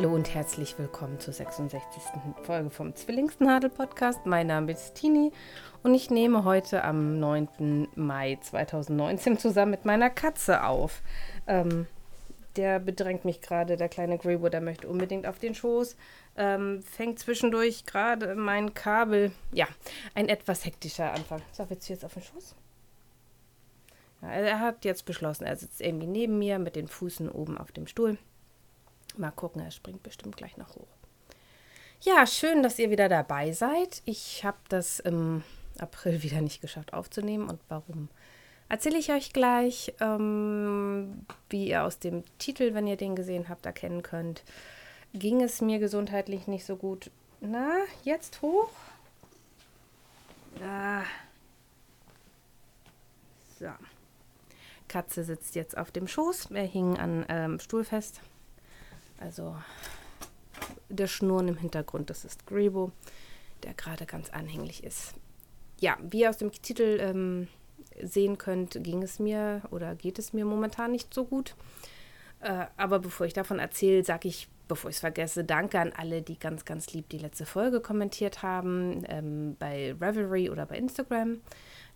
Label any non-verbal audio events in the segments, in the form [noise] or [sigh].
Hallo und herzlich willkommen zur 66. Folge vom Zwillingsnadel-Podcast. Mein Name ist Tini und ich nehme heute am 9. Mai 2019 zusammen mit meiner Katze auf. Ähm, der bedrängt mich gerade, der kleine Greywood, der möchte unbedingt auf den Schoß. Ähm, fängt zwischendurch gerade mein Kabel. Ja, ein etwas hektischer Anfang. So, willst du jetzt auf den Schoß? Ja, er hat jetzt beschlossen, er sitzt irgendwie neben mir mit den Füßen oben auf dem Stuhl. Mal gucken, er springt bestimmt gleich noch hoch. Ja, schön, dass ihr wieder dabei seid. Ich habe das im April [laughs] wieder nicht geschafft aufzunehmen und warum erzähle ich euch gleich, ähm, wie ihr aus dem Titel, wenn ihr den gesehen habt, erkennen könnt, ging es mir gesundheitlich nicht so gut. Na, jetzt hoch. Ah. So. Katze sitzt jetzt auf dem Schoß. Er hing an ähm, Stuhl fest. Also der Schnurren im Hintergrund, das ist Grebo, der gerade ganz anhänglich ist. Ja, wie ihr aus dem Titel ähm, sehen könnt, ging es mir oder geht es mir momentan nicht so gut. Äh, aber bevor ich davon erzähle, sage ich, bevor ich es vergesse, danke an alle, die ganz, ganz lieb die letzte Folge kommentiert haben, ähm, bei Revelry oder bei Instagram.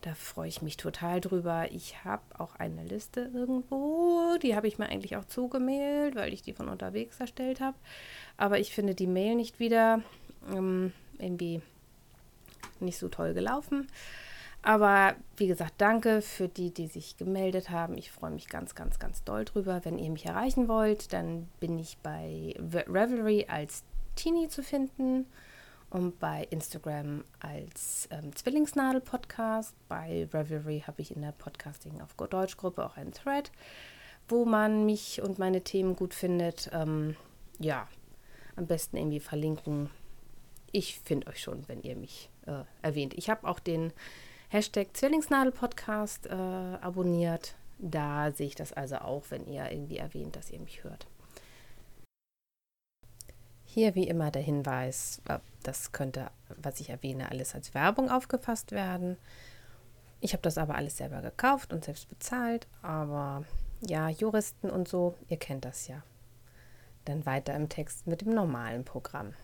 Da freue ich mich total drüber. Ich habe auch eine Liste irgendwo. Die habe ich mir eigentlich auch zugemailt, weil ich die von unterwegs erstellt habe. Aber ich finde die Mail nicht wieder. Ähm, irgendwie nicht so toll gelaufen. Aber wie gesagt, danke für die, die sich gemeldet haben. Ich freue mich ganz, ganz, ganz doll drüber. Wenn ihr mich erreichen wollt, dann bin ich bei Revelry als Teenie zu finden und bei Instagram als ähm, Zwillingsnadel-Podcast. Bei Revelry habe ich in der Podcasting auf Deutsch-Gruppe auch einen Thread, wo man mich und meine Themen gut findet. Ähm, ja, am besten irgendwie verlinken. Ich finde euch schon, wenn ihr mich äh, erwähnt. Ich habe auch den Hashtag Zwillingsnadel-Podcast äh, abonniert. Da sehe ich das also auch, wenn ihr irgendwie erwähnt, dass ihr mich hört. Hier wie immer der Hinweis, äh, das könnte, was ich erwähne, alles als Werbung aufgefasst werden. Ich habe das aber alles selber gekauft und selbst bezahlt, aber ja, Juristen und so, ihr kennt das ja. Dann weiter im Text mit dem normalen Programm.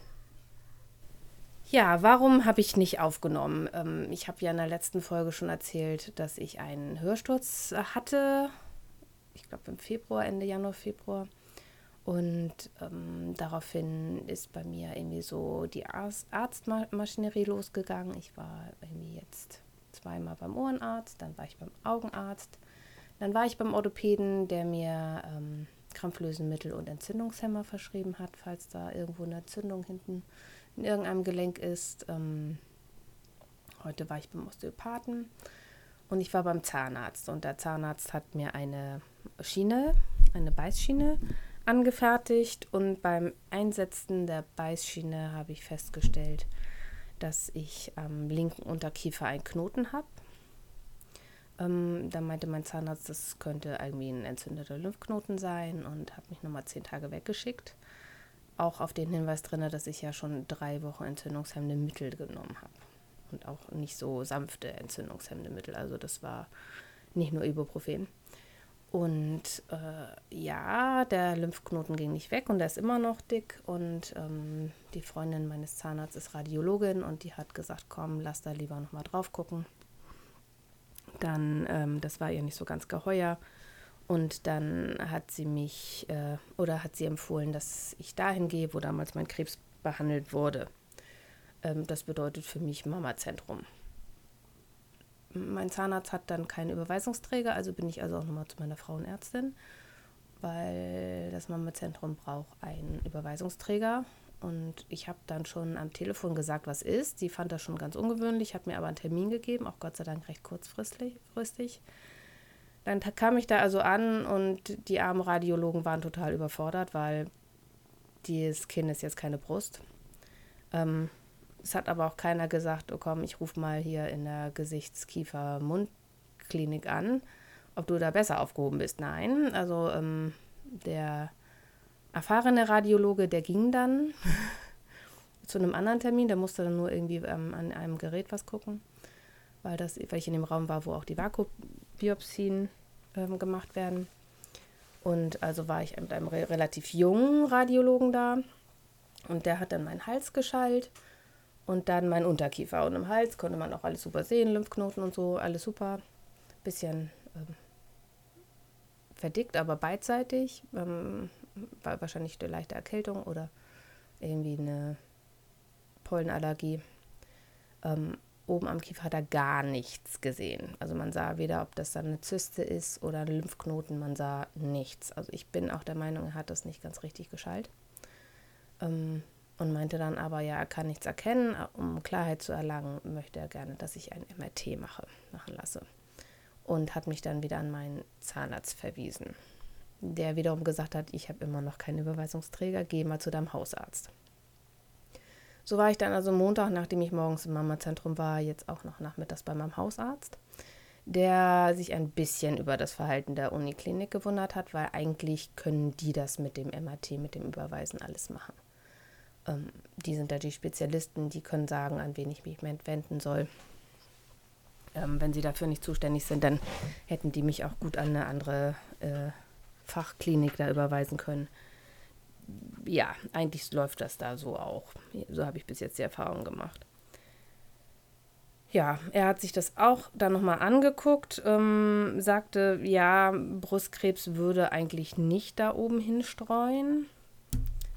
Ja, warum habe ich nicht aufgenommen? Ähm, ich habe ja in der letzten Folge schon erzählt, dass ich einen Hörsturz hatte. Ich glaube im Februar, Ende Januar, Februar. Und ähm, daraufhin ist bei mir irgendwie so die Arztmaschinerie losgegangen. Ich war irgendwie jetzt zweimal beim Ohrenarzt, dann war ich beim Augenarzt, dann war ich beim Orthopäden, der mir ähm, Krampflösenmittel und Entzündungshemmer verschrieben hat, falls da irgendwo eine Entzündung hinten in irgendeinem Gelenk ist. Ähm, heute war ich beim Osteopathen und ich war beim Zahnarzt und der Zahnarzt hat mir eine Schiene, eine Beißschiene angefertigt und beim Einsetzen der Beißschiene habe ich festgestellt, dass ich am linken Unterkiefer einen Knoten habe. Ähm, da meinte mein Zahnarzt, das könnte irgendwie ein entzündeter Lymphknoten sein und hat mich nochmal zehn Tage weggeschickt. Auch auf den Hinweis drin, dass ich ja schon drei Wochen entzündungshemmende Mittel genommen habe. Und auch nicht so sanfte entzündungshemmende Mittel. Also das war nicht nur Ibuprofen. Und äh, ja, der Lymphknoten ging nicht weg und er ist immer noch dick. Und ähm, die Freundin meines Zahnarztes ist Radiologin und die hat gesagt, komm, lass da lieber nochmal drauf gucken. Dann, ähm, das war ihr nicht so ganz geheuer. Und dann hat sie mich äh, oder hat sie empfohlen, dass ich dahin gehe, wo damals mein Krebs behandelt wurde. Ähm, das bedeutet für mich Mama-Zentrum mein Zahnarzt hat dann keinen Überweisungsträger, also bin ich also auch nochmal zu meiner Frauenärztin, weil das Mama-Zentrum braucht einen Überweisungsträger. Und ich habe dann schon am Telefon gesagt, was ist. Sie fand das schon ganz ungewöhnlich, hat mir aber einen Termin gegeben, auch Gott sei Dank recht kurzfristig. Dann kam ich da also an und die armen Radiologen waren total überfordert, weil dieses Kind ist jetzt keine Brust. Ähm, es hat aber auch keiner gesagt, oh komm, ich rufe mal hier in der Gesichts-Kiefer-Mundklinik an, ob du da besser aufgehoben bist. Nein, also ähm, der erfahrene Radiologe, der ging dann [laughs] zu einem anderen Termin, der musste dann nur irgendwie ähm, an einem Gerät was gucken, weil, das, weil ich in dem Raum war, wo auch die Vakuumbiopsien ähm, gemacht werden. Und also war ich mit einem re relativ jungen Radiologen da. Und der hat dann meinen Hals geschallt und dann meinen Unterkiefer. Und im Hals konnte man auch alles super sehen, Lymphknoten und so, alles super. Bisschen ähm, verdickt, aber beidseitig. Ähm, war wahrscheinlich eine leichte Erkältung oder irgendwie eine Pollenallergie. Ähm, oben am Kiefer hat er gar nichts gesehen. Also man sah weder, ob das dann eine Zyste ist oder ein Lymphknoten, man sah nichts. Also ich bin auch der Meinung, er hat das nicht ganz richtig geschallt. Ähm, und meinte dann aber, ja, er kann nichts erkennen. Um Klarheit zu erlangen, möchte er gerne, dass ich ein MRT mache, machen lasse. Und hat mich dann wieder an meinen Zahnarzt verwiesen, der wiederum gesagt hat, ich habe immer noch keinen Überweisungsträger, geh mal zu deinem Hausarzt. So war ich dann also Montag, nachdem ich morgens im Mamazentrum war, jetzt auch noch nachmittags bei meinem Hausarzt, der sich ein bisschen über das Verhalten der Uniklinik gewundert hat, weil eigentlich können die das mit dem MRT, mit dem Überweisen alles machen. Ähm, die sind da die Spezialisten, die können sagen, an wen ich mich wenden soll. Ähm, wenn sie dafür nicht zuständig sind, dann hätten die mich auch gut an eine andere äh, Fachklinik da überweisen können ja, eigentlich läuft das da so auch. So habe ich bis jetzt die Erfahrung gemacht. Ja, er hat sich das auch dann nochmal angeguckt, ähm, sagte, ja, Brustkrebs würde eigentlich nicht da oben hinstreuen.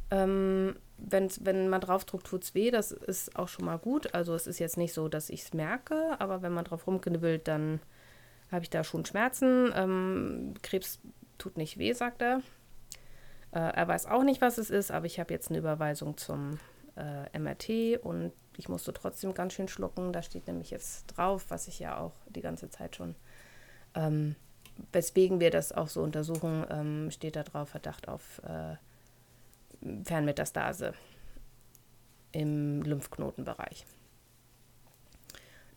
Ähm, wenn's, wenn man draufdruckt, tut es weh, das ist auch schon mal gut. Also es ist jetzt nicht so, dass ich es merke, aber wenn man drauf rumknibbelt, dann habe ich da schon Schmerzen. Ähm, Krebs tut nicht weh, sagt er. Äh, er weiß auch nicht, was es ist, aber ich habe jetzt eine Überweisung zum äh, MRT und ich musste trotzdem ganz schön schlucken. Da steht nämlich jetzt drauf, was ich ja auch die ganze Zeit schon, ähm, weswegen wir das auch so untersuchen, ähm, steht da drauf Verdacht auf äh, Fernmetastase im Lymphknotenbereich.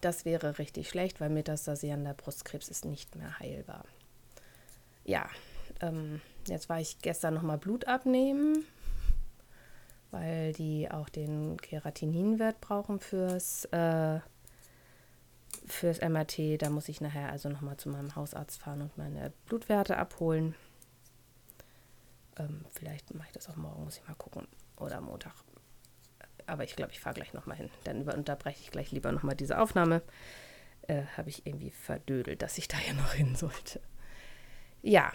Das wäre richtig schlecht, weil metastasierender Brustkrebs ist nicht mehr heilbar. Ja, ähm, jetzt war ich gestern nochmal Blut abnehmen, weil die auch den Keratininwert brauchen fürs, äh, fürs MRT. Da muss ich nachher also nochmal zu meinem Hausarzt fahren und meine Blutwerte abholen. Ähm, vielleicht mache ich das auch morgen, muss ich mal gucken. Oder Montag. Aber ich glaube, ich fahre gleich nochmal hin. Dann unterbreche ich gleich lieber nochmal diese Aufnahme. Äh, Habe ich irgendwie verdödelt, dass ich da ja noch hin sollte. Ja,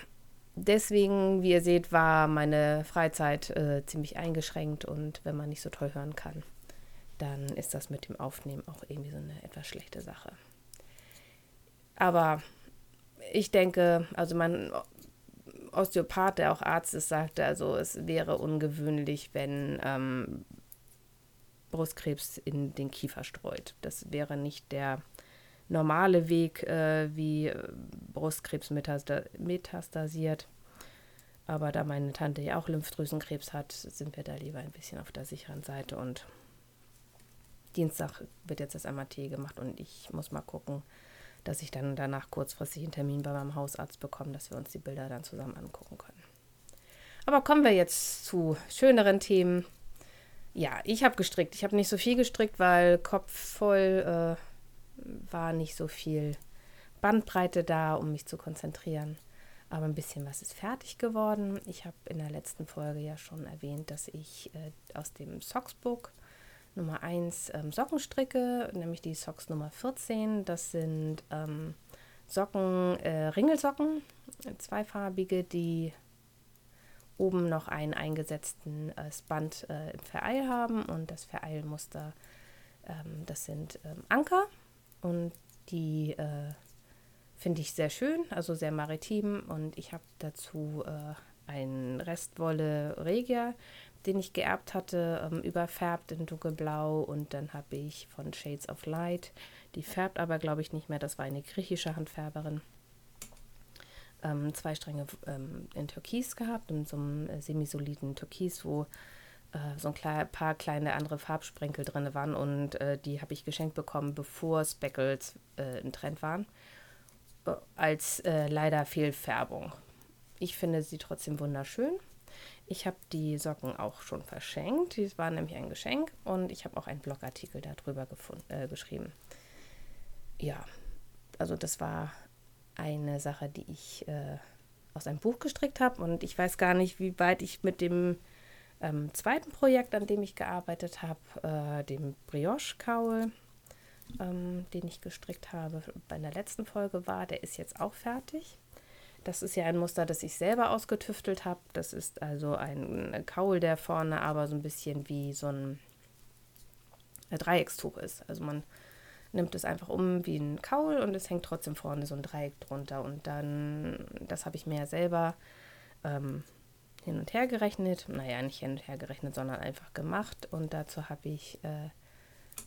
deswegen, wie ihr seht, war meine Freizeit äh, ziemlich eingeschränkt und wenn man nicht so toll hören kann, dann ist das mit dem Aufnehmen auch irgendwie so eine etwas schlechte Sache. Aber ich denke, also mein Osteopath, der auch Arzt ist, sagte, also es wäre ungewöhnlich, wenn ähm, Brustkrebs in den Kiefer streut. Das wäre nicht der normale Weg, äh, wie äh, Brustkrebs metastasiert. Aber da meine Tante ja auch Lymphdrüsenkrebs hat, sind wir da lieber ein bisschen auf der sicheren Seite. Und Dienstag wird jetzt das MRT gemacht und ich muss mal gucken, dass ich dann danach kurzfristig einen Termin bei meinem Hausarzt bekomme, dass wir uns die Bilder dann zusammen angucken können. Aber kommen wir jetzt zu schöneren Themen. Ja, ich habe gestrickt. Ich habe nicht so viel gestrickt, weil Kopf voll äh, war nicht so viel Bandbreite da, um mich zu konzentrieren. Aber ein bisschen was ist fertig geworden. Ich habe in der letzten Folge ja schon erwähnt, dass ich äh, aus dem Socksbook Nummer 1 ähm, Socken stricke, nämlich die Socks Nummer 14. Das sind ähm, Socken, äh, Ringelsocken, zweifarbige, die oben noch einen eingesetzten äh, Band äh, im Vereil haben und das Vereilmuster, ähm, das sind ähm, Anker und die äh, finde ich sehr schön, also sehr maritim. Und ich habe dazu äh, einen Restwolle Regia, den ich geerbt hatte, ähm, überfärbt in dunkelblau. Und dann habe ich von Shades of Light, die färbt aber, glaube ich, nicht mehr. Das war eine griechische Handfärberin. Ähm, zwei Stränge ähm, in Türkis gehabt, in so einem äh, semisoliden Türkis, wo so ein paar kleine andere Farbsprenkel drin waren und äh, die habe ich geschenkt bekommen, bevor Speckles äh, im Trend waren, äh, als äh, leider Fehlfärbung. Ich finde sie trotzdem wunderschön. Ich habe die Socken auch schon verschenkt. Die waren nämlich ein Geschenk und ich habe auch einen Blogartikel darüber gefunden, äh, geschrieben. Ja, also das war eine Sache, die ich aus einem Buch gestrickt habe. Und ich weiß gar nicht, wie weit ich mit dem ähm, zweiten Projekt, an dem ich gearbeitet habe, äh, dem Brioche-Kaul, ähm, den ich gestrickt habe, bei der letzten Folge war. Der ist jetzt auch fertig. Das ist ja ein Muster, das ich selber ausgetüftelt habe. Das ist also ein Kaul, der vorne aber so ein bisschen wie so ein Dreieckstuch ist. Also man nimmt es einfach um wie ein Kaul und es hängt trotzdem vorne so ein Dreieck drunter. Und dann, das habe ich mir ja selber ähm, hin und her gerechnet. Naja, nicht hin und her gerechnet, sondern einfach gemacht. Und dazu habe ich äh,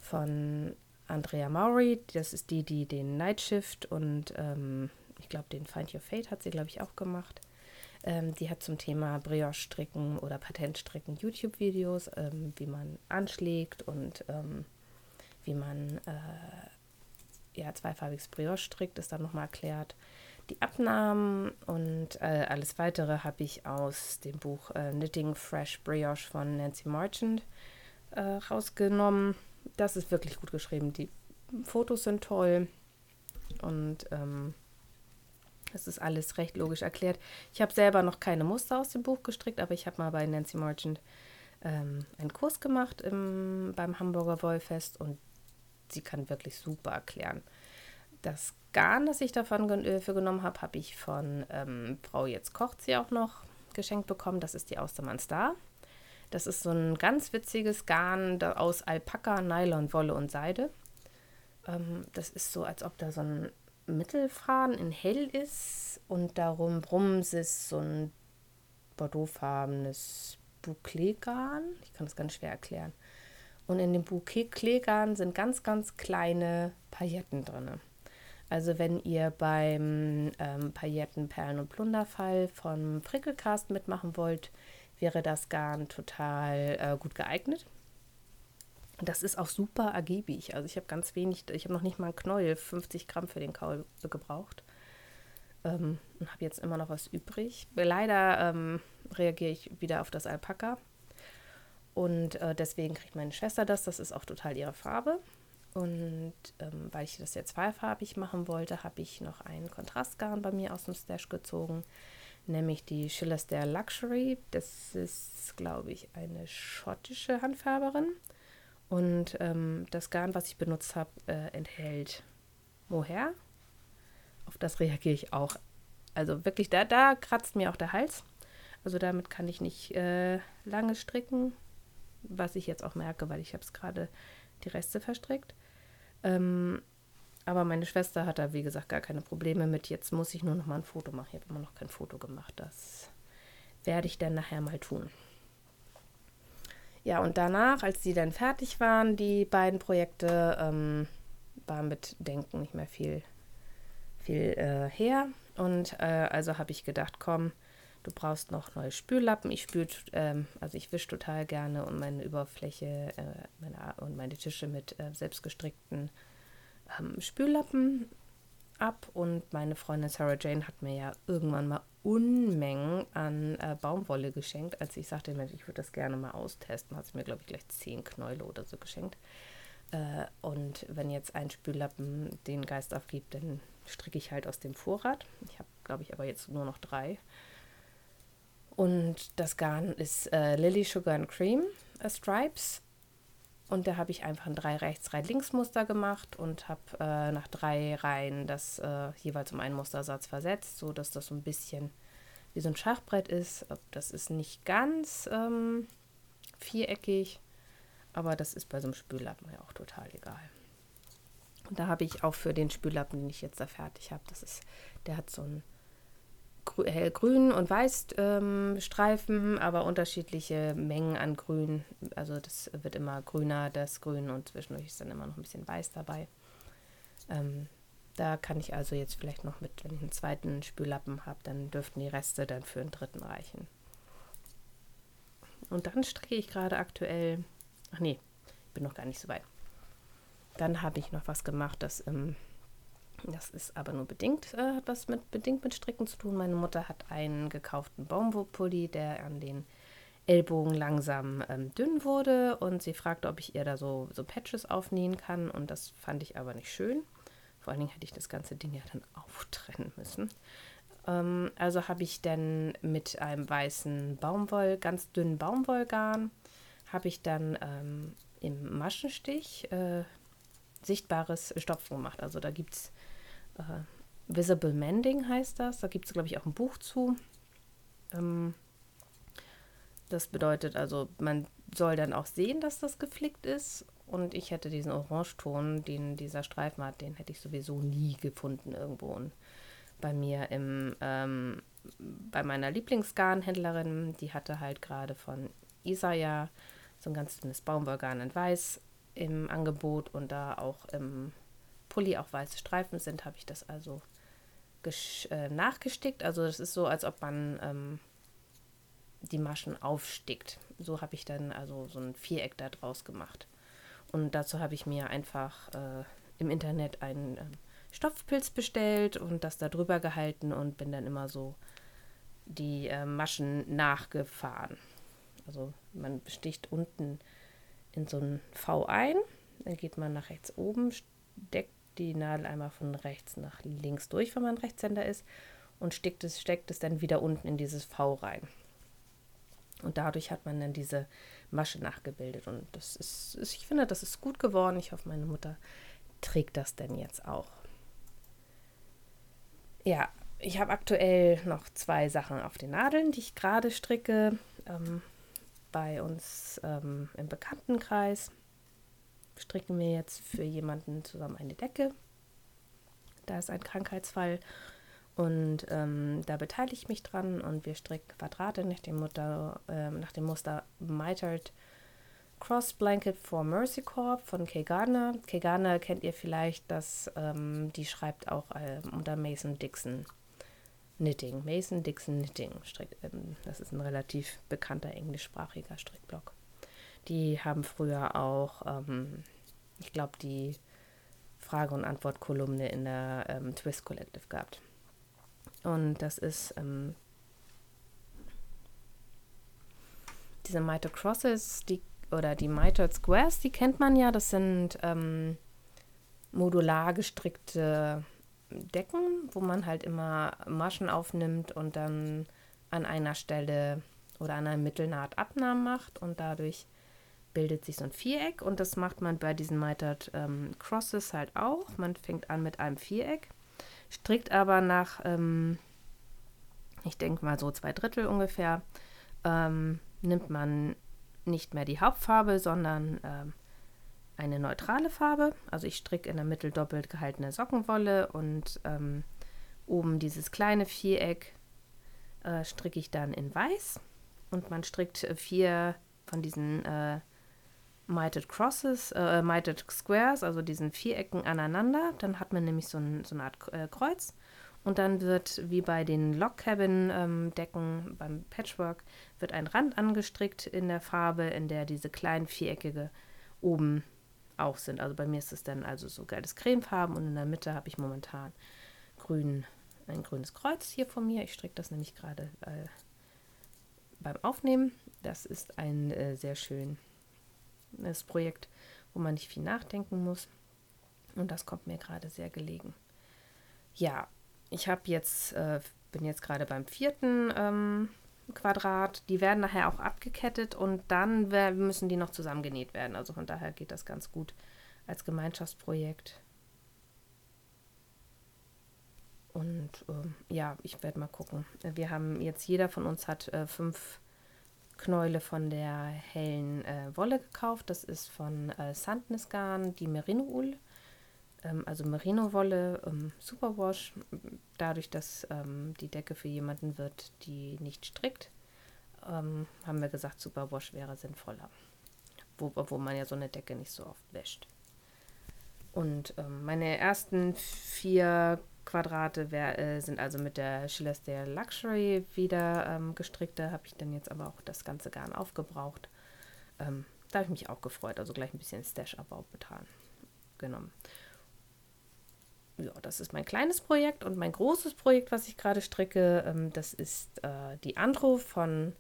von Andrea Maury, das ist die, die den Night Shift und ähm, ich glaube, den Find Your Fate hat sie, glaube ich, auch gemacht. Ähm, die hat zum Thema Brioche-Stricken oder Patentstricken YouTube-Videos, ähm, wie man anschlägt und ähm, wie man äh, ja, zweifarbiges Brioche strickt, ist dann nochmal erklärt. Die Abnahmen und äh, alles weitere habe ich aus dem Buch äh, Knitting Fresh Brioche von Nancy Marchand äh, rausgenommen. Das ist wirklich gut geschrieben. Die Fotos sind toll und ähm, es ist alles recht logisch erklärt. Ich habe selber noch keine Muster aus dem Buch gestrickt, aber ich habe mal bei Nancy Marchand ähm, einen Kurs gemacht im, beim Hamburger Wollfest und sie kann wirklich super erklären. Das Garn, das ich davon äh, für genommen habe, habe ich von ähm, Frau Jetzt kocht sie auch noch geschenkt bekommen. Das ist die Austermann Star. Das ist so ein ganz witziges Garn aus Alpaka, Nylon, Wolle und Seide. Ähm, das ist so, als ob da so ein Mittelfaden in hell ist und darum Brums ist so ein bordeauxfarbenes Bouclé-Garn. Ich kann das ganz schwer erklären. Und in dem Bouquet Kleegarn sind ganz, ganz kleine Pailletten drin. Also wenn ihr beim ähm, Pailletten, Perlen und Plunderfall von Frickelcast mitmachen wollt, wäre das Garn total äh, gut geeignet. Das ist auch super ergiebig. Also ich habe ganz wenig, ich habe noch nicht mal ein Knäuel, 50 Gramm für den Kaul gebraucht. Ähm, und habe jetzt immer noch was übrig. Leider ähm, reagiere ich wieder auf das Alpaka. Und äh, deswegen kriegt meine Schwester das. Das ist auch total ihre Farbe. Und ähm, weil ich das jetzt zweifarbig machen wollte, habe ich noch ein Kontrastgarn bei mir aus dem Stash gezogen, nämlich die Schillerstair Luxury. Das ist, glaube ich, eine schottische Handfärberin. Und ähm, das Garn, was ich benutzt habe, äh, enthält Mohair. Auf das reagiere ich auch. Also wirklich, da, da kratzt mir auch der Hals. Also damit kann ich nicht äh, lange stricken was ich jetzt auch merke, weil ich habe es gerade die Reste verstrickt. Ähm, aber meine Schwester hat da, wie gesagt, gar keine Probleme mit. Jetzt muss ich nur noch mal ein Foto machen. Ich habe immer noch kein Foto gemacht. Das werde ich dann nachher mal tun. Ja, und danach, als die dann fertig waren, die beiden Projekte, ähm, war mit Denken nicht mehr viel, viel äh, her. Und äh, also habe ich gedacht, komm, Du brauchst noch neue Spüllappen. Ich spüle, ähm, also ich wische total gerne und meine Überfläche äh, meine, und meine Tische mit äh, selbstgestrickten ähm, Spüllappen ab. Und meine Freundin Sarah Jane hat mir ja irgendwann mal Unmengen an äh, Baumwolle geschenkt. Als ich sagte, ich würde das gerne mal austesten, hat sie mir, glaube ich, gleich zehn Knäule oder so geschenkt. Äh, und wenn jetzt ein Spüllappen den Geist aufgibt, dann stricke ich halt aus dem Vorrat. Ich habe, glaube ich, aber jetzt nur noch drei. Und das Garn ist äh, Lily Sugar and Cream äh, Stripes. Und da habe ich einfach ein 3 rechts, 3 links Muster gemacht und habe äh, nach drei Reihen das äh, jeweils um einen Mustersatz versetzt, so dass das so ein bisschen wie so ein Schachbrett ist. Das ist nicht ganz ähm, viereckig, aber das ist bei so einem Spüllappen ja auch total egal. Und da habe ich auch für den Spüllappen, den ich jetzt da fertig habe, das ist, der hat so ein hellgrün und weiß ähm, Streifen, aber unterschiedliche Mengen an Grün. Also das wird immer grüner, das Grün und zwischendurch ist dann immer noch ein bisschen weiß dabei. Ähm, da kann ich also jetzt vielleicht noch mit, wenn ich einen zweiten Spüllappen habe, dann dürften die Reste dann für einen dritten reichen. Und dann stricke ich gerade aktuell, ach nee, ich bin noch gar nicht so weit. Dann habe ich noch was gemacht, das im das ist aber nur bedingt, äh, hat was mit bedingt mit Stricken zu tun. Meine Mutter hat einen gekauften Baumwollpulli, der an den Ellbogen langsam ähm, dünn wurde und sie fragte, ob ich ihr da so, so Patches aufnähen kann und das fand ich aber nicht schön. Vor allen Dingen hätte ich das ganze Ding ja dann [laughs] auftrennen müssen. Ähm, also habe ich dann mit einem weißen Baumwoll, ganz dünnen Baumwollgarn, habe ich dann ähm, im Maschenstich äh, sichtbares Stopfen gemacht. Also da gibt es äh, Visible Mending heißt das. Da gibt es, glaube ich, auch ein Buch zu. Ähm, das bedeutet also, man soll dann auch sehen, dass das geflickt ist. Und ich hätte diesen Orangeton, den dieser Streifen hat, den hätte ich sowieso nie gefunden irgendwo. Und bei mir im, ähm, bei meiner Lieblingsgarnhändlerin, die hatte halt gerade von Isaya so ein ganz dünnes Baumwollgarn in Weiß im Angebot und da auch im Pulli auch weiße Streifen sind, habe ich das also äh, nachgestickt. Also das ist so, als ob man ähm, die Maschen aufstickt. So habe ich dann also so ein Viereck da draus gemacht. Und dazu habe ich mir einfach äh, im Internet einen äh, Stoffpilz bestellt und das da drüber gehalten und bin dann immer so die äh, Maschen nachgefahren. Also man sticht unten in so ein V ein, dann geht man nach rechts oben, steckt die Nadel einmal von rechts nach links durch, wenn man Rechtshänder ist, und steckt es, steckt es dann wieder unten in dieses V rein. Und dadurch hat man dann diese Masche nachgebildet. Und das ist, ich finde, das ist gut geworden. Ich hoffe, meine Mutter trägt das denn jetzt auch. Ja, ich habe aktuell noch zwei Sachen auf den Nadeln, die ich gerade stricke. Ähm, bei uns ähm, im Bekanntenkreis stricken wir jetzt für jemanden zusammen eine Decke. Da ist ein Krankheitsfall und ähm, da beteilige ich mich dran und wir stricken Quadrate nach dem, Mutter, äh, nach dem Muster Mitered Cross Blanket for Mercy Corp von Kay Gardner. Kay Gardner kennt ihr vielleicht, dass ähm, die schreibt auch äh, unter Mason Dixon Knitting. Mason Dixon Knitting. Strick, ähm, das ist ein relativ bekannter englischsprachiger Strickblock. Die haben früher auch, ähm, ich glaube, die Frage- und Antwort-Kolumne in der ähm, Twist Collective gehabt. Und das ist ähm, diese Miter Crosses, die oder die Mitered Squares, die kennt man ja. Das sind ähm, modular gestrickte Decken, wo man halt immer Maschen aufnimmt und dann an einer Stelle oder an einer Mittelnaht Abnahmen macht und dadurch bildet sich so ein Viereck und das macht man bei diesen Mitered ähm, Crosses halt auch. Man fängt an mit einem Viereck strickt aber nach, ähm, ich denke mal so zwei Drittel ungefähr, ähm, nimmt man nicht mehr die Hauptfarbe, sondern ähm, eine neutrale Farbe. Also ich stricke in der Mitte doppelt gehaltene Sockenwolle und ähm, oben dieses kleine Viereck äh, stricke ich dann in weiß und man strickt vier von diesen äh, Mited Crosses, äh, Mited Squares, also diesen Vierecken aneinander. Dann hat man nämlich so, ein, so eine Art äh, Kreuz. Und dann wird, wie bei den Log Cabin ähm, Decken beim Patchwork, wird ein Rand angestrickt in der Farbe, in der diese kleinen viereckige oben auch sind. Also bei mir ist es dann also so geiles Cremefarben und in der Mitte habe ich momentan grün, ein grünes Kreuz hier von mir. Ich stricke das nämlich gerade äh, beim Aufnehmen. Das ist ein äh, sehr schön das Projekt, wo man nicht viel nachdenken muss. Und das kommt mir gerade sehr gelegen. Ja, ich habe jetzt, äh, bin jetzt gerade beim vierten ähm, Quadrat. Die werden nachher auch abgekettet und dann müssen die noch zusammengenäht werden. Also von daher geht das ganz gut als Gemeinschaftsprojekt. Und ähm, ja, ich werde mal gucken. Wir haben jetzt, jeder von uns hat äh, fünf Knäule von der hellen äh, Wolle gekauft. Das ist von äh, Sandnes Garn, die Merino Wool. Ähm, also Merino Wolle, ähm, Superwash. Dadurch, dass ähm, die Decke für jemanden wird, die nicht strickt, ähm, haben wir gesagt, Superwash wäre sinnvoller. Wo, obwohl man ja so eine Decke nicht so oft wäscht. Und ähm, meine ersten vier Quadrate wär, äh, sind also mit der Schillers Luxury wieder ähm, gestrickt. Da habe ich dann jetzt aber auch das ganze Garn aufgebraucht. Ähm, da habe ich mich auch gefreut, also gleich ein bisschen Stash-Abbau betan. Genommen. Ja, das ist mein kleines Projekt und mein großes Projekt, was ich gerade stricke, ähm, das ist äh, die Andro von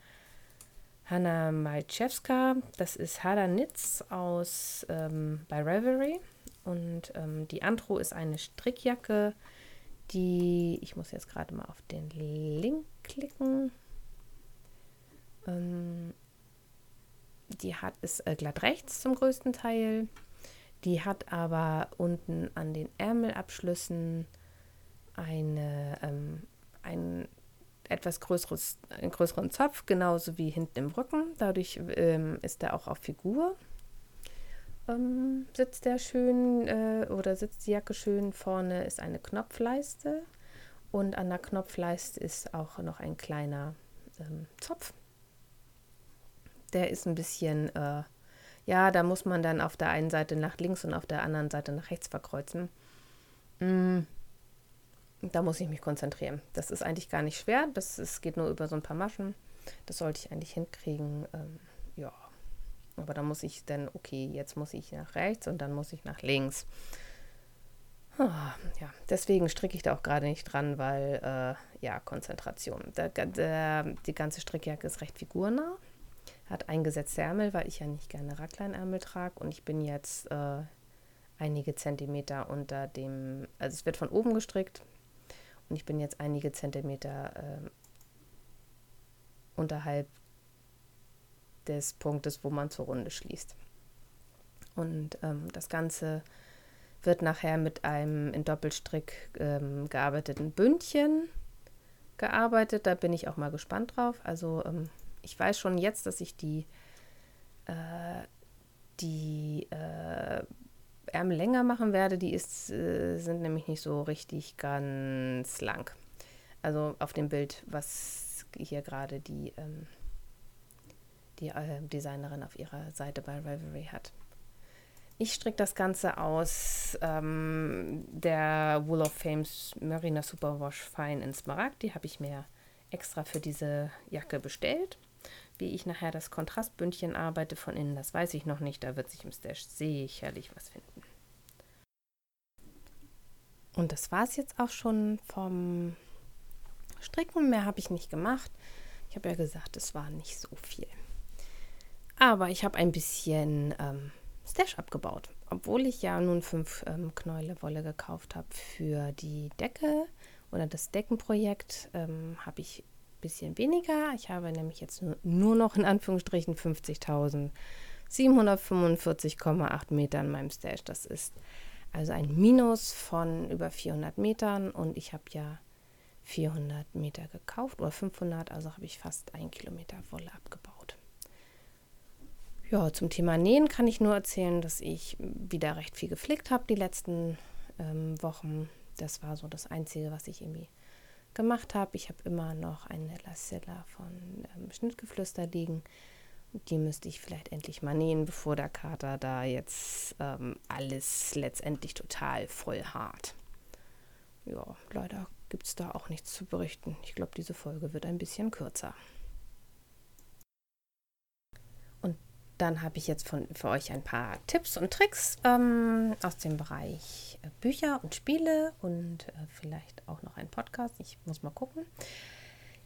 Hanna Malczewska. Das ist Hada Knits aus ähm, bei Reverie. Und ähm, die Andro ist eine Strickjacke Die, ich muss jetzt gerade mal auf den Link klicken. Ähm, die hat ist äh, glatt rechts zum größten Teil. Die hat aber unten an den Ärmelabschlüssen eine, ähm, ein etwas größeres, einen größeren Zopf, genauso wie hinten im Rücken. Dadurch ähm, ist er auch auf Figur. Ähm, sitzt der schön äh, oder sitzt die Jacke schön. Vorne ist eine Knopfleiste und an der Knopfleiste ist auch noch ein kleiner ähm, Zopf. Der ist ein bisschen, äh, ja, da muss man dann auf der einen Seite nach links und auf der anderen Seite nach rechts verkreuzen. Mm, da muss ich mich konzentrieren. Das ist eigentlich gar nicht schwer. Das, es geht nur über so ein paar Maschen. Das sollte ich eigentlich hinkriegen. Ähm. Aber da muss ich dann, okay, jetzt muss ich nach rechts und dann muss ich nach links. Ah, ja, deswegen stricke ich da auch gerade nicht dran, weil, äh, ja, Konzentration. Der, der, die ganze Strickjacke ist recht figurnah. Hat eingesetzte Ärmel, weil ich ja nicht gerne Rackleinärmel trage. Und ich bin jetzt äh, einige Zentimeter unter dem, also es wird von oben gestrickt, und ich bin jetzt einige Zentimeter äh, unterhalb des Punktes, wo man zur Runde schließt. Und ähm, das Ganze wird nachher mit einem in Doppelstrick ähm, gearbeiteten Bündchen gearbeitet. Da bin ich auch mal gespannt drauf. Also ähm, ich weiß schon jetzt, dass ich die, äh, die äh, Ärmel länger machen werde, die ist, äh, sind nämlich nicht so richtig ganz lang. Also auf dem Bild, was hier gerade die, ähm, die äh, Designerin auf ihrer Seite bei Revelry hat. Ich stricke das Ganze aus ähm, der Wool of Fames Marina Superwash Fine in Smaragd. Die habe ich mir extra für diese Jacke bestellt. Wie ich nachher das Kontrastbündchen arbeite von innen, das weiß ich noch nicht. Da wird sich im Stash sicherlich was finden. Und das war es jetzt auch schon vom Stricken. Mehr habe ich nicht gemacht. Ich habe ja gesagt, es war nicht so viel. Aber ich habe ein bisschen ähm, Stash abgebaut. Obwohl ich ja nun fünf ähm, Knäule Wolle gekauft habe für die Decke oder das Deckenprojekt, ähm, habe ich ein bisschen weniger. Ich habe nämlich jetzt nur, nur noch in Anführungsstrichen 50.745,8 Meter in meinem Stash. Das ist also ein Minus von über 400 Metern und ich habe ja 400 Meter gekauft oder 500, also habe ich fast ein Kilometer Wolle abgebaut. Ja, zum Thema Nähen kann ich nur erzählen, dass ich wieder recht viel geflickt habe die letzten ähm, Wochen. Das war so das Einzige, was ich irgendwie gemacht habe. Ich habe immer noch eine Lacella von ähm, Schnittgeflüster liegen. Die müsste ich vielleicht endlich mal nähen, bevor der Kater da jetzt ähm, alles letztendlich total voll hart. Ja, leider gibt es da auch nichts zu berichten. Ich glaube, diese Folge wird ein bisschen kürzer. Und dann habe ich jetzt von, für euch ein paar Tipps und Tricks ähm, aus dem Bereich äh, Bücher und Spiele und äh, vielleicht auch noch ein Podcast. Ich muss mal gucken.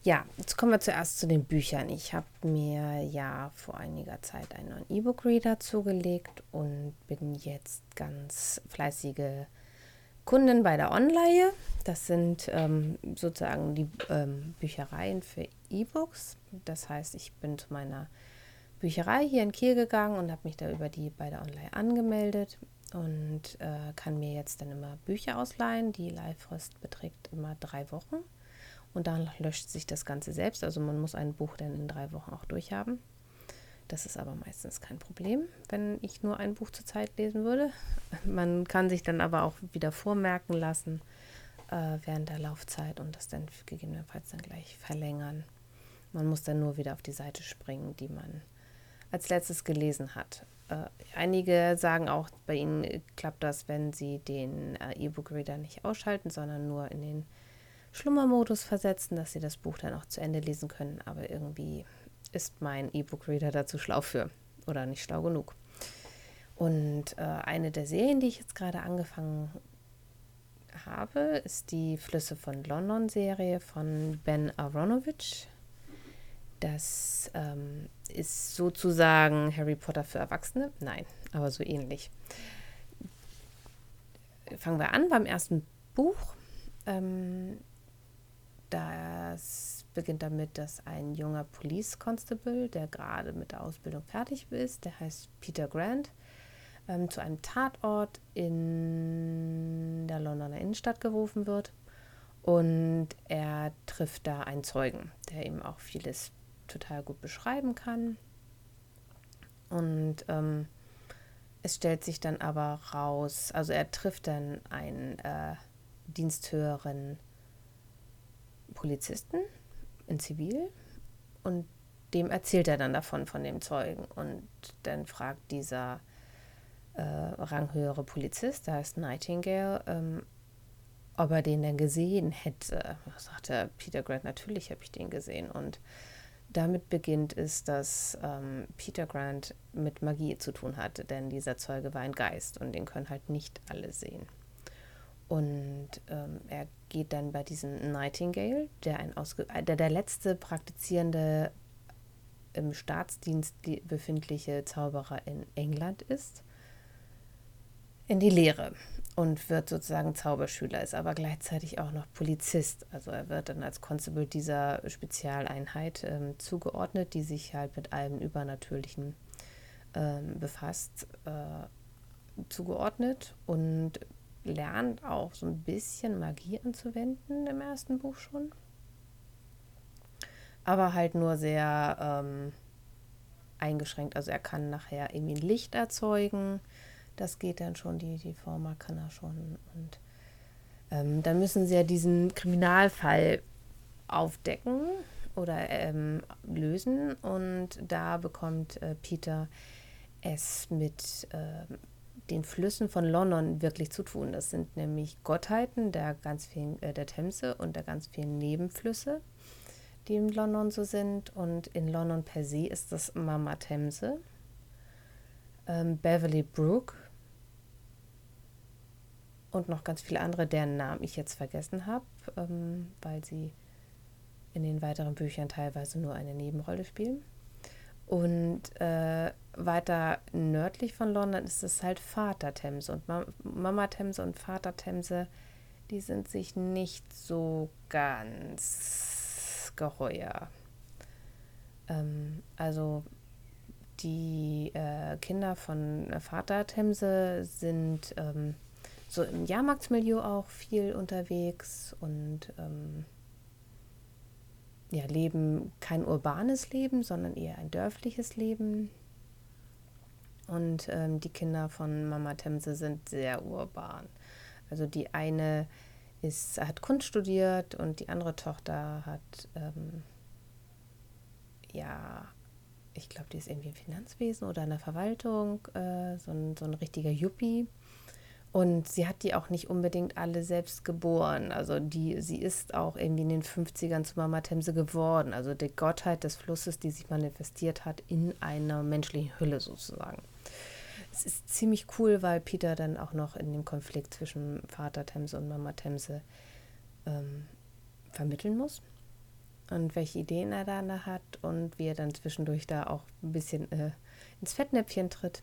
Ja, jetzt kommen wir zuerst zu den Büchern. Ich habe mir ja vor einiger Zeit einen neuen E-Book-Reader zugelegt und bin jetzt ganz fleißige Kundin bei der Online. Das sind ähm, sozusagen die ähm, Büchereien für E-Books. Das heißt, ich bin zu meiner Bücherei hier in Kiel gegangen und habe mich da über die bei der Online angemeldet und äh, kann mir jetzt dann immer Bücher ausleihen. Die Leihfrist beträgt immer drei Wochen und dann löscht sich das Ganze selbst. Also man muss ein Buch dann in drei Wochen auch durchhaben. Das ist aber meistens kein Problem, wenn ich nur ein Buch zur Zeit lesen würde. [laughs] Man kann sich dann aber auch wieder vormerken lassen äh, während der Laufzeit und das dann gegebenenfalls dann gleich verlängern. Man muss dann nur wieder auf die Seite springen, die man als letztes gelesen hat. Äh, einige sagen auch, bei ihnen klappt das, wenn sie den äh, E-Book-Reader nicht ausschalten, sondern nur in den Schlummermodus versetzen, dass sie das Buch dann auch zu Ende lesen können. Aber irgendwie ist mein E-Book-Reader dazu schlau für oder nicht schlau genug. Und äh, eine der Serien, die ich jetzt gerade angefangen habe, ist die Flüsse von London Serie von Ben Aronovich. Das ähm, ist sozusagen Harry Potter für Erwachsene. Nein, aber so ähnlich. Fangen wir an beim ersten Buch Ähm, das beginnt damit, dass ein junger Police Constable, der gerade mit der Ausbildung fertig ist, der heißt Peter Grant, ähm, zu einem Tatort in der Londoner Innenstadt gerufen wird. Und er trifft da einen Zeugen, der ihm auch vieles total gut beschreiben kann. Und ähm, es stellt sich dann aber raus, also er trifft dann einen äh, diensthöheren Polizisten in Zivil und dem erzählt er dann davon, von dem Zeugen. Und dann fragt dieser äh, ranghöhere Polizist, der heißt Nightingale, ähm, ob er den denn gesehen hätte. Da sagte Peter Grant, natürlich habe ich den gesehen. Und damit beginnt es, dass ähm, Peter Grant mit Magie zu tun hatte, denn dieser Zeuge war ein Geist und den können halt nicht alle sehen. Und ähm, er geht dann bei diesem Nightingale, der, ein Ausge der, der letzte praktizierende im Staatsdienst befindliche Zauberer in England ist, in die Lehre und wird sozusagen Zauberschüler, ist aber gleichzeitig auch noch Polizist. Also er wird dann als Constable dieser Spezialeinheit ähm, zugeordnet, die sich halt mit allem Übernatürlichen ähm, befasst, äh, zugeordnet und lernt auch so ein bisschen Magie anzuwenden im ersten Buch schon. Aber halt nur sehr ähm, eingeschränkt. Also er kann nachher irgendwie ein Licht erzeugen. Das geht dann schon, die, die Forma kann er schon. Und ähm, dann müssen sie ja diesen Kriminalfall aufdecken oder ähm, lösen. Und da bekommt äh, Peter es mit äh, den Flüssen von London wirklich zu tun. Das sind nämlich Gottheiten der ganz vielen, äh, der Themse und der ganz vielen Nebenflüsse, die in London so sind. Und in London per se ist das Mama Themse, ähm, Beverly Brook und noch ganz viele andere, deren Namen ich jetzt vergessen habe, ähm, weil sie in den weiteren Büchern teilweise nur eine Nebenrolle spielen. Und äh, weiter nördlich von London ist es halt Vater Themse. Und Mama Themse und Vater Themse, die sind sich nicht so ganz geheuer. Ähm, also die äh, Kinder von Vater Themse sind ähm, so im Jahrmarktsmilieu auch viel unterwegs und ähm, ja, leben kein urbanes Leben, sondern eher ein dörfliches Leben. Und ähm, die Kinder von Mama Themse sind sehr urban. Also die eine ist, hat Kunst studiert und die andere Tochter hat, ähm, ja, ich glaube, die ist irgendwie im Finanzwesen oder in der Verwaltung, äh, so, ein, so ein richtiger Yuppie. Und sie hat die auch nicht unbedingt alle selbst geboren. Also die, sie ist auch irgendwie in den 50ern zu Mama Themse geworden. Also die Gottheit des Flusses, die sich manifestiert hat in einer menschlichen Hülle sozusagen. Es ist ziemlich cool, weil Peter dann auch noch in dem Konflikt zwischen Vater Themse und Mama Themse ähm, vermitteln muss. Und welche Ideen er da hat und wie er dann zwischendurch da auch ein bisschen äh, ins Fettnäpfchen tritt.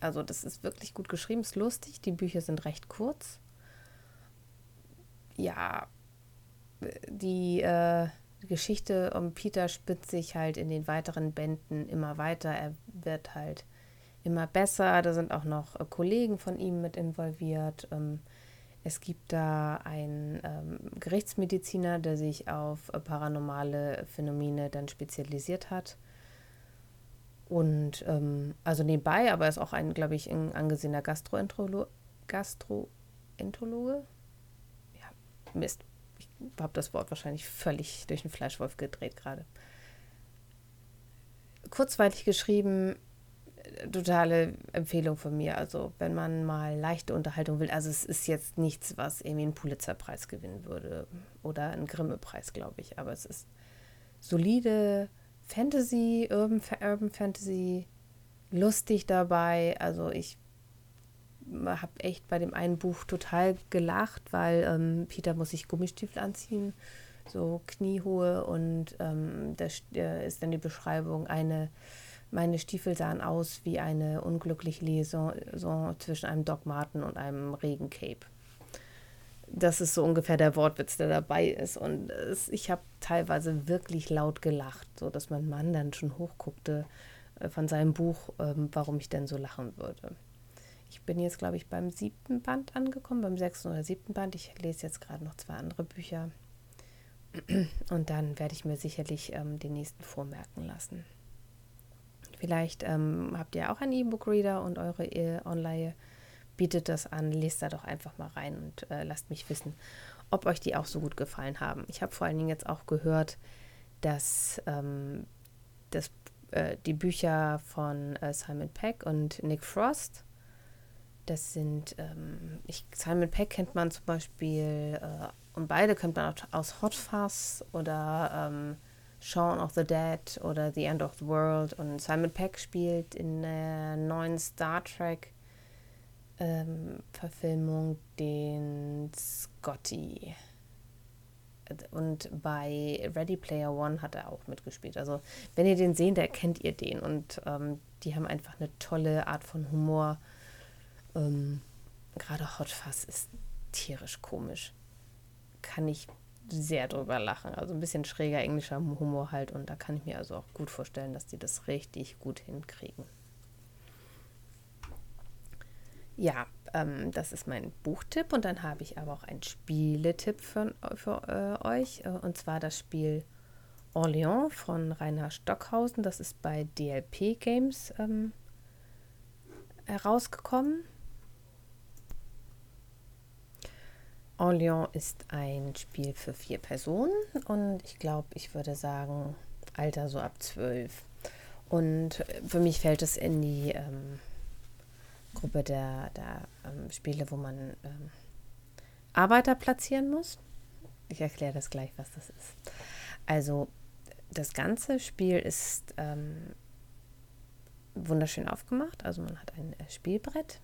Also das ist wirklich gut geschrieben, ist lustig. Die Bücher sind recht kurz. Ja, die äh, Geschichte um Peter spitzt sich halt in den weiteren Bänden immer weiter. Er wird halt immer besser. Da sind auch noch äh, Kollegen von ihm mit involviert. Ähm, es gibt da einen ähm, Gerichtsmediziner, der sich auf äh, paranormale Phänomene dann spezialisiert hat. Und ähm, also nebenbei, aber ist auch ein, glaube ich, ein angesehener Gastroenterologe. Gastroenterologe? Ja, Mist. Ich habe das Wort wahrscheinlich völlig durch den Fleischwolf gedreht gerade. Kurzweilig geschrieben, äh, totale Empfehlung von mir. Also, wenn man mal leichte Unterhaltung will, also es ist jetzt nichts, was irgendwie einen Pulitzerpreis gewinnen würde oder einen Grimme-Preis, glaube ich, aber es ist solide Fantasy, Urban, Urban Fantasy, lustig dabei. Also ich habe echt bei dem einen Buch total gelacht, weil ähm, Peter muss sich Gummistiefel anziehen, so kniehohe und ähm, da ist dann die Beschreibung eine meine Stiefel sahen aus wie eine unglückliche Liaison zwischen einem Doc Marten und einem Regencape. Das ist so ungefähr der Wortwitz, der dabei ist. Und es, ich habe teilweise wirklich laut gelacht, so dass mein Mann dann schon hochguckte äh, von seinem Buch, ähm, warum ich denn so lachen würde. Ich bin jetzt, glaube ich, beim siebten Band angekommen, beim sechsten oder siebten Band. Ich lese jetzt gerade noch zwei andere Bücher. [clears throat] Und dann werde ich mir sicherlich ähm, den nächsten vormerken lassen. Vielleicht ähm, habt ihr auch einen E-Book-Reader und eure e Online bietet das an. Lest da doch einfach mal rein und äh, lasst mich wissen, ob euch die auch so gut gefallen haben. Ich habe vor allen Dingen jetzt auch gehört, dass ähm, das, äh, die Bücher von äh, Simon Peck und Nick Frost, das sind, ähm, ich, Simon Peck kennt man zum Beispiel, äh, und beide kennt man auch aus Hot Fuzz oder ähm, Shaun of the Dead oder The End of the World. Und Simon Peck spielt in der neuen Star Trek ähm, Verfilmung den Scotty. Und bei Ready Player One hat er auch mitgespielt. Also wenn ihr den seht, erkennt ihr den. Und ähm, die haben einfach eine tolle Art von Humor. Ähm, Gerade Hot Fuzz ist tierisch komisch. Kann ich sehr drüber lachen. Also ein bisschen schräger englischer Humor halt. Und da kann ich mir also auch gut vorstellen, dass die das richtig gut hinkriegen. Ja, ähm, das ist mein Buchtipp und dann habe ich aber auch einen Spieletipp für, für äh, euch äh, und zwar das Spiel Orléans von Rainer Stockhausen. Das ist bei DLP Games ähm, herausgekommen. Orléans ist ein Spiel für vier Personen und ich glaube, ich würde sagen, Alter so ab zwölf. Und für mich fällt es in die ähm, Gruppe der, der ähm, Spiele, wo man ähm, Arbeiter platzieren muss. Ich erkläre das gleich, was das ist. Also das ganze Spiel ist ähm, wunderschön aufgemacht. Also man hat ein äh, Spielbrett,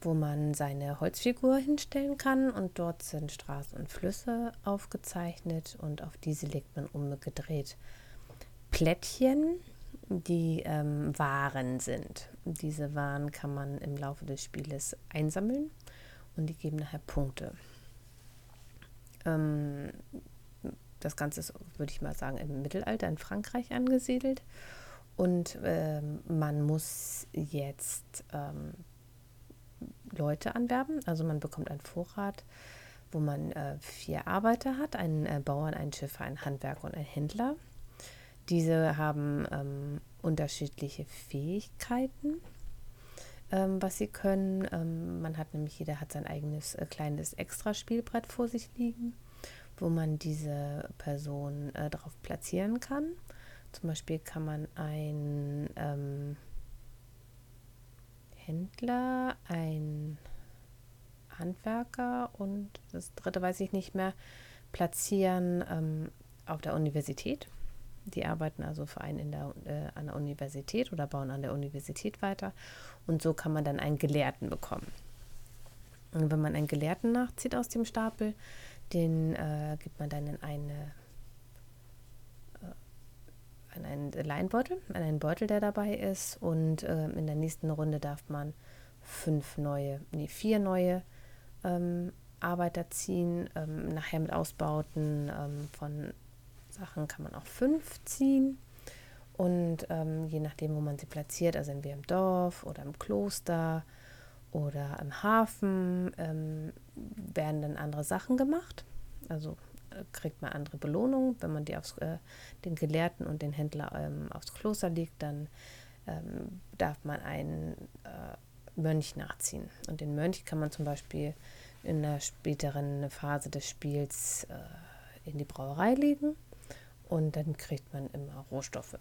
wo man seine Holzfigur hinstellen kann und dort sind Straßen und Flüsse aufgezeichnet und auf diese legt man umgedreht Plättchen die ähm, Waren sind. Diese Waren kann man im Laufe des Spieles einsammeln und die geben nachher Punkte. Ähm, das Ganze ist, würde ich mal sagen, im Mittelalter in Frankreich angesiedelt. Und ähm, man muss jetzt ähm, Leute anwerben. Also man bekommt einen Vorrat, wo man äh, vier Arbeiter hat, einen äh, Bauern, einen Schiffer, einen Handwerker und einen Händler. Diese haben ähm, unterschiedliche Fähigkeiten, ähm, was sie können. Ähm, man hat nämlich, jeder hat sein eigenes äh, kleines Extraspielbrett vor sich liegen, wo man diese Person äh, drauf platzieren kann. Zum Beispiel kann man ein ähm, Händler, ein Handwerker und das dritte weiß ich nicht mehr, platzieren ähm, auf der Universität. Die arbeiten also für einen in der, äh, an der Universität oder bauen an der Universität weiter. Und so kann man dann einen Gelehrten bekommen. Und wenn man einen Gelehrten nachzieht aus dem Stapel, den äh, gibt man dann in eine äh, an einen Leinbeutel, an einen Beutel, der dabei ist. Und äh, in der nächsten Runde darf man fünf neue, nee, vier neue ähm, Arbeiter ziehen, ähm, nachher mit Ausbauten ähm, von Sachen kann man auch fünf ziehen. Und ähm, je nachdem, wo man sie platziert, also entweder im Dorf oder im Kloster oder im Hafen, ähm, werden dann andere Sachen gemacht. Also äh, kriegt man andere Belohnungen. Wenn man die aufs, äh, den Gelehrten und den Händler ähm, aufs Kloster legt, dann ähm, darf man einen äh, Mönch nachziehen. Und den Mönch kann man zum Beispiel in der späteren Phase des Spiels äh, in die Brauerei legen und dann kriegt man immer Rohstoffe.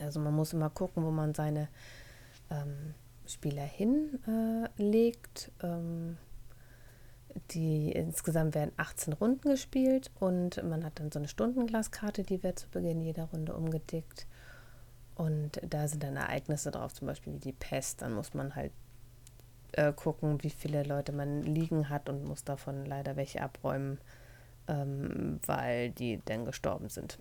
Also man muss immer gucken, wo man seine ähm, Spieler hinlegt. Äh, ähm, die insgesamt werden 18 Runden gespielt und man hat dann so eine Stundenglaskarte, die wird zu Beginn jeder Runde umgedickt. Und da sind dann Ereignisse drauf, zum Beispiel wie die Pest. Dann muss man halt äh, gucken, wie viele Leute man liegen hat und muss davon leider welche abräumen ähm, weil die dann gestorben sind.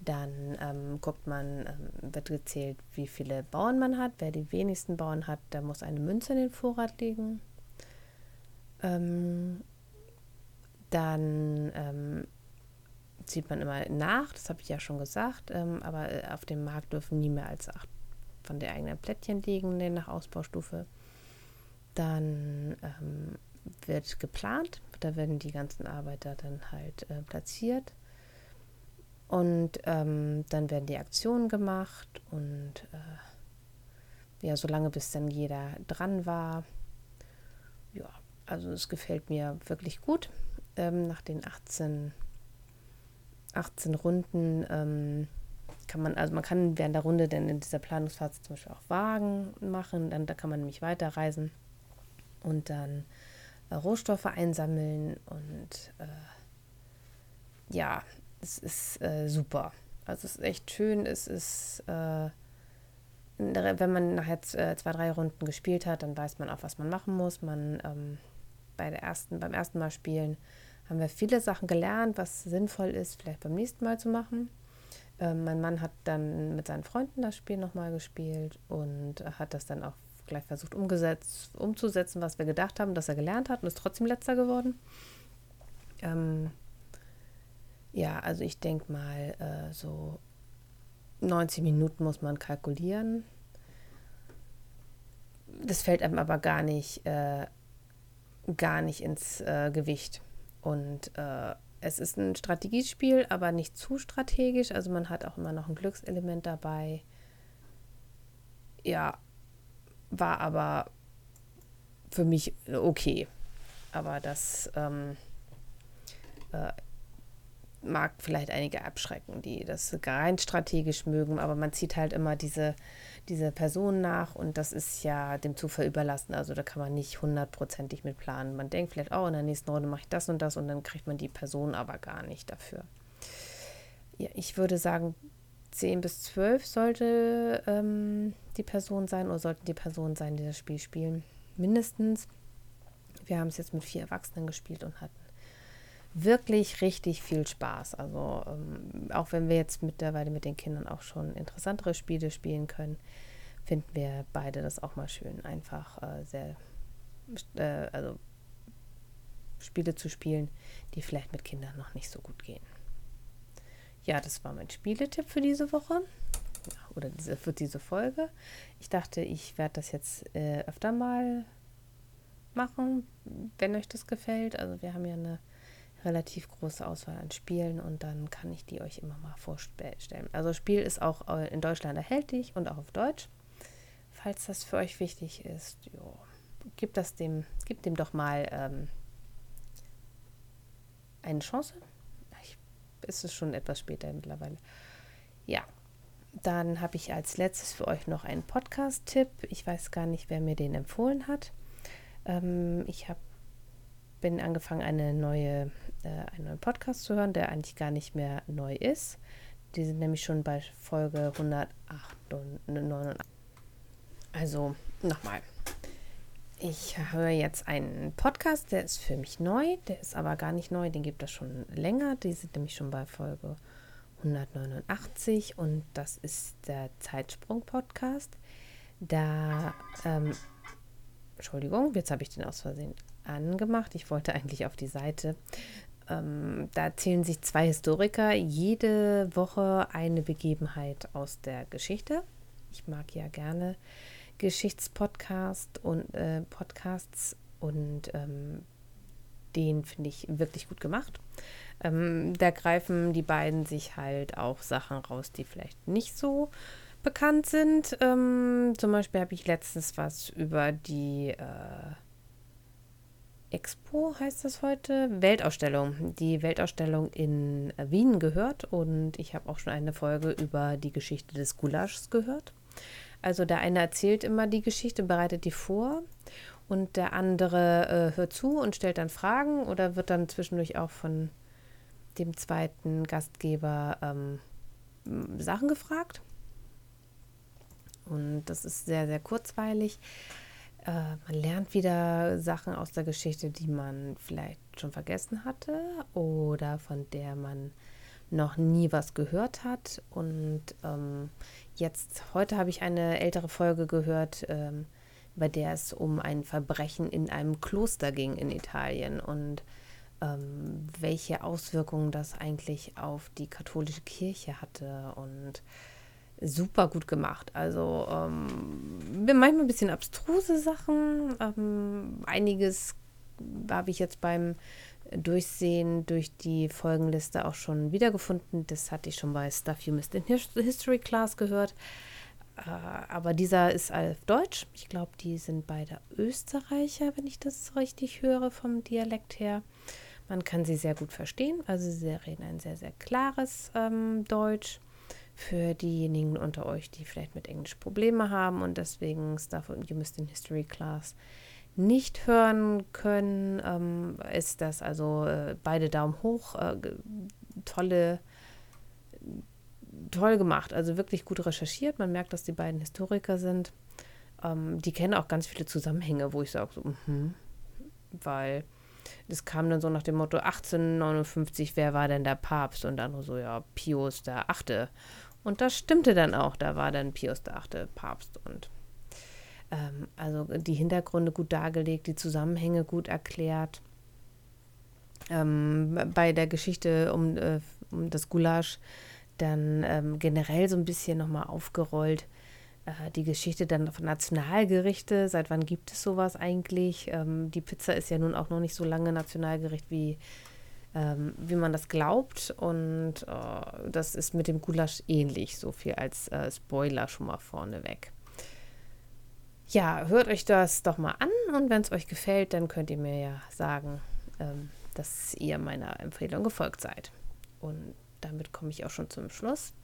Dann ähm, guckt man, ähm, wird gezählt, wie viele Bauern man hat. Wer die wenigsten Bauern hat, der muss eine Münze in den Vorrat legen. Ähm, dann ähm, zieht man immer nach, das habe ich ja schon gesagt, ähm, aber äh, auf dem Markt dürfen nie mehr als acht von der eigenen Plättchen liegen, nach Ausbaustufe. Dann wird geplant, da werden die ganzen Arbeiter dann halt äh, platziert. Und ähm, dann werden die Aktionen gemacht und äh, ja, solange bis dann jeder dran war. Ja, also es gefällt mir wirklich gut. Ähm, nach den 18, 18 Runden ähm, kann man, also man kann während der Runde dann in dieser Planungsphase zum Beispiel auch Wagen machen, dann da kann man nämlich weiterreisen und dann äh, Rohstoffe einsammeln und äh, ja, es ist äh, super. Also es ist echt schön, es ist, äh, wenn man nachher äh, zwei, drei Runden gespielt hat, dann weiß man auch, was man machen muss. Man ähm, bei der ersten, beim ersten Mal spielen haben wir viele Sachen gelernt, was sinnvoll ist, vielleicht beim nächsten Mal zu machen. Ähm, mein Mann hat dann mit seinen Freunden das Spiel nochmal gespielt und hat das dann auch gleich versucht umgesetzt, umzusetzen, was wir gedacht haben, dass er gelernt hat und ist trotzdem letzter geworden. Ähm, ja, also ich denke mal, äh, so 90 Minuten muss man kalkulieren. Das fällt einem aber gar nicht, äh, gar nicht ins äh, Gewicht. Und äh, es ist ein Strategiespiel, aber nicht zu strategisch. Also man hat auch immer noch ein Glückselement dabei. Ja, war aber für mich okay. Aber das ähm, äh, mag vielleicht einige abschrecken, die das rein strategisch mögen, aber man zieht halt immer diese, diese Person nach und das ist ja dem Zufall überlassen. Also da kann man nicht hundertprozentig mit planen. Man denkt vielleicht, oh, in der nächsten Runde mache ich das und das und dann kriegt man die Person aber gar nicht dafür. Ja, ich würde sagen, 10 bis 12 sollte ähm, die Person sein oder sollten die Personen sein, die das Spiel spielen. Mindestens. Wir haben es jetzt mit vier Erwachsenen gespielt und hatten wirklich richtig viel Spaß. Also ähm, auch wenn wir jetzt mittlerweile mit den Kindern auch schon interessantere Spiele spielen können, finden wir beide das auch mal schön, einfach äh, sehr, äh, also Spiele zu spielen, die vielleicht mit Kindern noch nicht so gut gehen. Ja, das war mein Spieletipp für diese Woche oder diese, für diese Folge. Ich dachte, ich werde das jetzt äh, öfter mal machen, wenn euch das gefällt. Also wir haben ja eine relativ große Auswahl an Spielen und dann kann ich die euch immer mal vorstellen. Also Spiel ist auch äh, in Deutschland erhältlich und auch auf Deutsch. Falls das für euch wichtig ist, jo, gebt das dem, gebt dem doch mal ähm, eine Chance ist es schon etwas später mittlerweile. Ja, dann habe ich als letztes für euch noch einen Podcast-Tipp. Ich weiß gar nicht, wer mir den empfohlen hat. Ähm, ich habe bin angefangen, eine neue, äh, einen neuen Podcast zu hören, der eigentlich gar nicht mehr neu ist. Die sind nämlich schon bei Folge 189. Also nochmal. Ich höre jetzt einen Podcast, der ist für mich neu, der ist aber gar nicht neu, den gibt es schon länger. Die sind nämlich schon bei Folge 189 und das ist der Zeitsprung-Podcast. Da, ähm, Entschuldigung, jetzt habe ich den aus Versehen angemacht. Ich wollte eigentlich auf die Seite. Ähm, da erzählen sich zwei Historiker jede Woche eine Begebenheit aus der Geschichte. Ich mag ja gerne Geschichtspodcast und äh, Podcasts und ähm, den finde ich wirklich gut gemacht. Ähm, da greifen die beiden sich halt auch Sachen raus, die vielleicht nicht so bekannt sind. Ähm, zum Beispiel habe ich letztens was über die äh, Expo, heißt das heute, Weltausstellung, die Weltausstellung in Wien gehört und ich habe auch schon eine Folge über die Geschichte des Gulaschs gehört. Also der eine erzählt immer die Geschichte, bereitet die vor und der andere äh, hört zu und stellt dann Fragen oder wird dann zwischendurch auch von dem zweiten Gastgeber ähm, Sachen gefragt. Und das ist sehr, sehr kurzweilig. Äh, man lernt wieder Sachen aus der Geschichte, die man vielleicht schon vergessen hatte oder von der man noch nie was gehört hat. Und ähm, jetzt, heute habe ich eine ältere Folge gehört, ähm, bei der es um ein Verbrechen in einem Kloster ging in Italien und ähm, welche Auswirkungen das eigentlich auf die katholische Kirche hatte und super gut gemacht. Also ähm, manchmal ein bisschen abstruse Sachen. Ähm, einiges habe ich jetzt beim Durchsehen durch die Folgenliste auch schon wiedergefunden. Das hatte ich schon bei Stuff You Missed in History Class gehört. Äh, aber dieser ist auf Deutsch. Ich glaube, die sind beide Österreicher, wenn ich das richtig höre vom Dialekt her. Man kann sie sehr gut verstehen. Also sie reden ein sehr, sehr klares ähm, Deutsch für diejenigen unter euch, die vielleicht mit Englisch Probleme haben und deswegen Stuff You Missed in History Class nicht hören können, ähm, ist das also äh, beide Daumen hoch. Äh, tolle, toll gemacht, also wirklich gut recherchiert. Man merkt, dass die beiden Historiker sind. Ähm, die kennen auch ganz viele Zusammenhänge, wo ich sage, so, mm weil das kam dann so nach dem Motto 1859, wer war denn der Papst? Und dann so, ja, Pius der Achte. Und das stimmte dann auch, da war dann Pius der Achte Papst und ähm, also die Hintergründe gut dargelegt, die Zusammenhänge gut erklärt. Ähm, bei der Geschichte um, äh, um das Gulasch dann ähm, generell so ein bisschen nochmal aufgerollt. Äh, die Geschichte dann von Nationalgerichte, seit wann gibt es sowas eigentlich? Ähm, die Pizza ist ja nun auch noch nicht so lange Nationalgericht wie ähm, wie man das glaubt. Und äh, das ist mit dem Gulasch ähnlich, so viel als äh, Spoiler schon mal vorneweg ja, hört euch das doch mal an und wenn es euch gefällt, dann könnt ihr mir ja sagen, ähm, dass ihr meiner Empfehlung gefolgt seid. Und damit komme ich auch schon zum Schluss.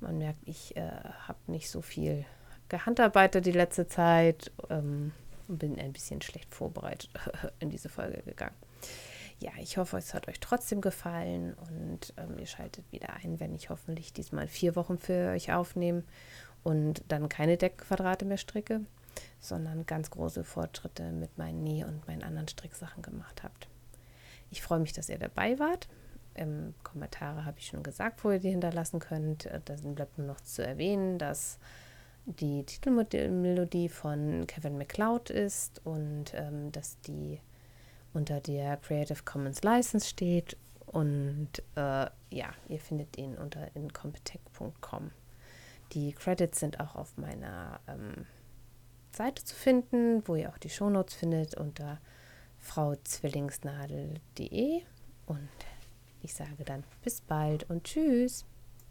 Man merkt, ich äh, habe nicht so viel gehandarbeitet die letzte Zeit ähm, und bin ein bisschen schlecht vorbereitet [laughs] in diese Folge gegangen. Ja, ich hoffe, es hat euch trotzdem gefallen und ähm, ihr schaltet wieder ein, wenn ich hoffentlich diesmal vier Wochen für euch aufnehme und dann keine Deckquadrate mehr stricke sondern ganz große Fortschritte mit meinen Näh- und meinen anderen Stricksachen gemacht habt. Ich freue mich, dass ihr dabei wart. Im Kommentare habe ich schon gesagt, wo ihr die hinterlassen könnt. Äh, da bleibt nur noch zu erwähnen, dass die Titelmelodie von Kevin MacLeod ist und ähm, dass die unter der Creative Commons License steht. Und äh, ja, ihr findet ihn unter incompetech.com. Die Credits sind auch auf meiner ähm, Seite zu finden, wo ihr auch die Shownotes findet unter frauzwillingsnadel.de. Und ich sage dann bis bald und tschüss.